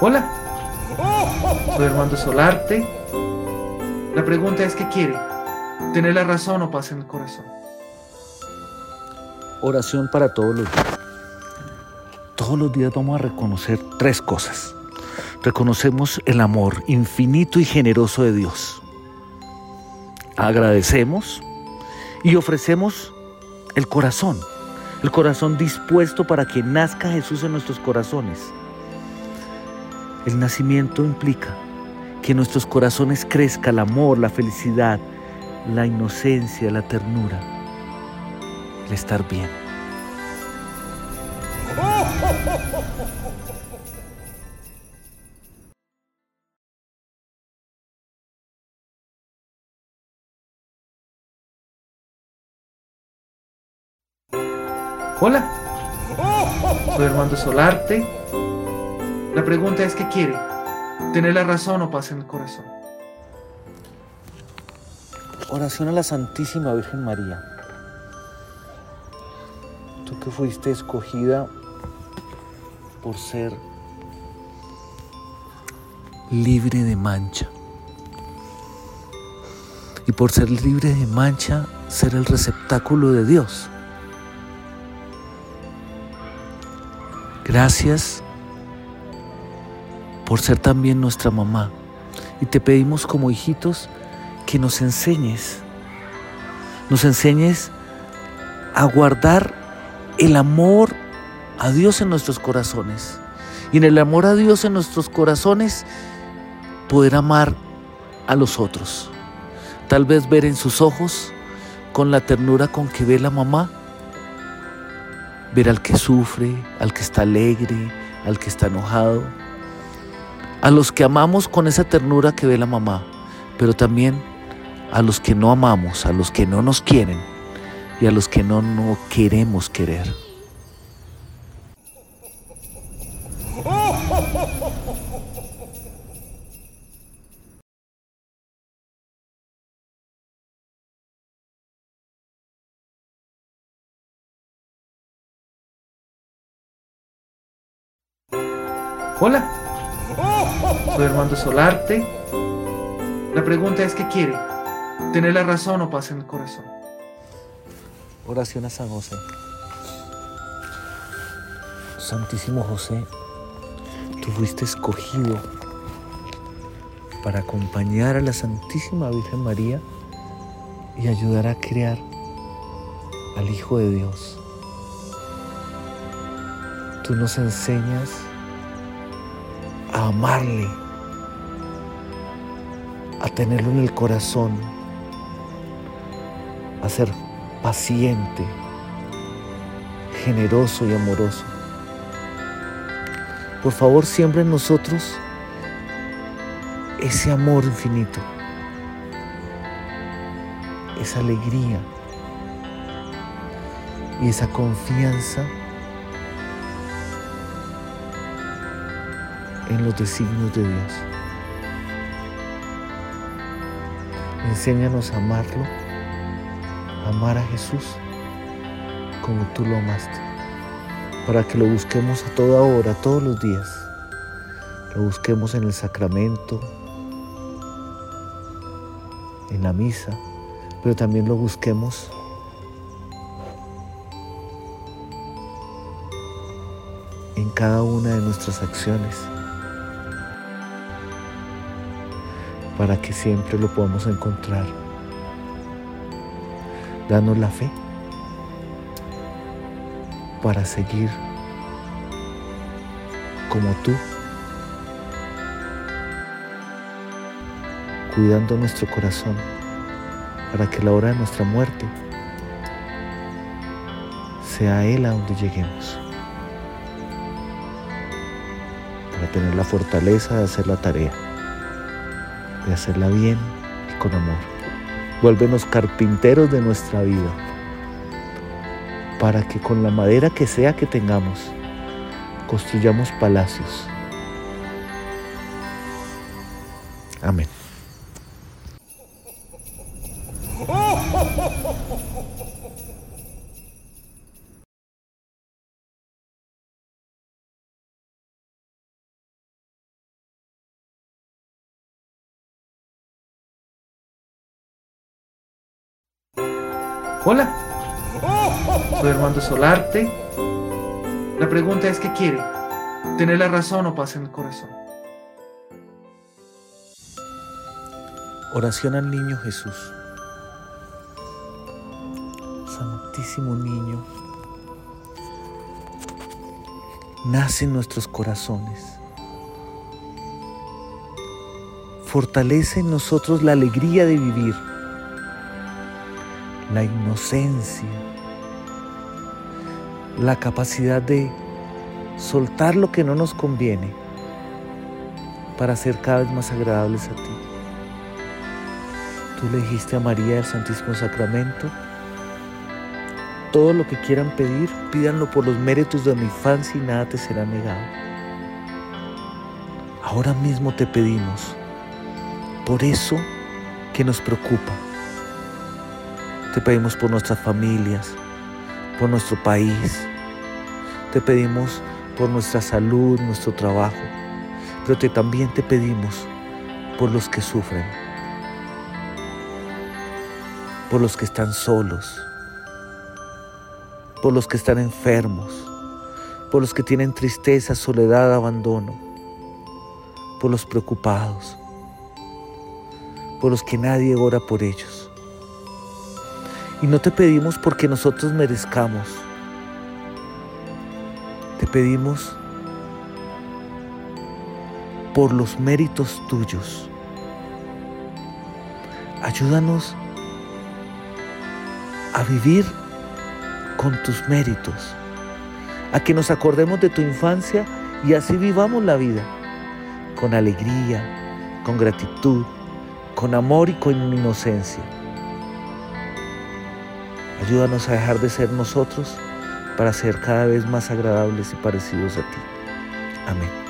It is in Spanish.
Hola, soy Armando Solarte. La pregunta es ¿qué quiere? ¿Tener la razón o paz en el corazón? Oración para todos los días. Todos los días vamos a reconocer tres cosas. Reconocemos el amor infinito y generoso de Dios. Agradecemos y ofrecemos el corazón, el corazón dispuesto para que nazca Jesús en nuestros corazones. El nacimiento implica que en nuestros corazones crezca el amor, la felicidad, la inocencia, la ternura, el estar bien. Hola, soy Armando Solarte. La pregunta es ¿qué quiere? ¿Tener la razón o paz en el corazón? Oración a la Santísima Virgen María. Tú que fuiste escogida por ser libre de mancha. Y por ser libre de mancha, ser el receptáculo de Dios. Gracias por ser también nuestra mamá. Y te pedimos como hijitos que nos enseñes, nos enseñes a guardar el amor a Dios en nuestros corazones. Y en el amor a Dios en nuestros corazones, poder amar a los otros. Tal vez ver en sus ojos, con la ternura con que ve la mamá, ver al que sufre, al que está alegre, al que está enojado, a los que amamos con esa ternura que ve la mamá, pero también a los que no amamos, a los que no nos quieren y a los que no, no queremos querer. Hola, soy Armando Solarte. La pregunta es ¿qué quiere? ¿Tener la razón o paz en el corazón? Oración a San José. Santísimo José, tú fuiste escogido para acompañar a la Santísima Virgen María y ayudar a crear al Hijo de Dios. Tú nos enseñas a amarle, a tenerlo en el corazón, a ser paciente, generoso y amoroso. Por favor, siempre en nosotros ese amor infinito, esa alegría y esa confianza en los designios de Dios. Enséñanos a amarlo, a amar a Jesús como tú lo amaste, para que lo busquemos a toda hora, todos los días. Lo busquemos en el sacramento, en la misa, pero también lo busquemos en cada una de nuestras acciones. Para que siempre lo podamos encontrar. Danos la fe para seguir como tú, cuidando nuestro corazón para que la hora de nuestra muerte sea Él a donde lleguemos, para tener la fortaleza de hacer la tarea de hacerla bien y con amor. Vuélvenos carpinteros de nuestra vida, para que con la madera que sea que tengamos, construyamos palacios. Amén. Hola, soy Armando Solarte. La pregunta es, ¿qué quiere? ¿Tener la razón o paz en el corazón? Oración al niño Jesús. Santísimo niño, nace en nuestros corazones. Fortalece en nosotros la alegría de vivir la inocencia, la capacidad de soltar lo que no nos conviene para ser cada vez más agradables a ti. Tú le dijiste a María del Santísimo Sacramento, todo lo que quieran pedir, pídanlo por los méritos de mi infancia y nada te será negado. Ahora mismo te pedimos por eso que nos preocupa, te pedimos por nuestras familias, por nuestro país. Te pedimos por nuestra salud, nuestro trabajo. Pero te, también te pedimos por los que sufren, por los que están solos, por los que están enfermos, por los que tienen tristeza, soledad, abandono, por los preocupados, por los que nadie ora por ellos. Y no te pedimos porque nosotros merezcamos. Te pedimos por los méritos tuyos. Ayúdanos a vivir con tus méritos, a que nos acordemos de tu infancia y así vivamos la vida, con alegría, con gratitud, con amor y con inocencia. Ayúdanos a dejar de ser nosotros para ser cada vez más agradables y parecidos a ti. Amén.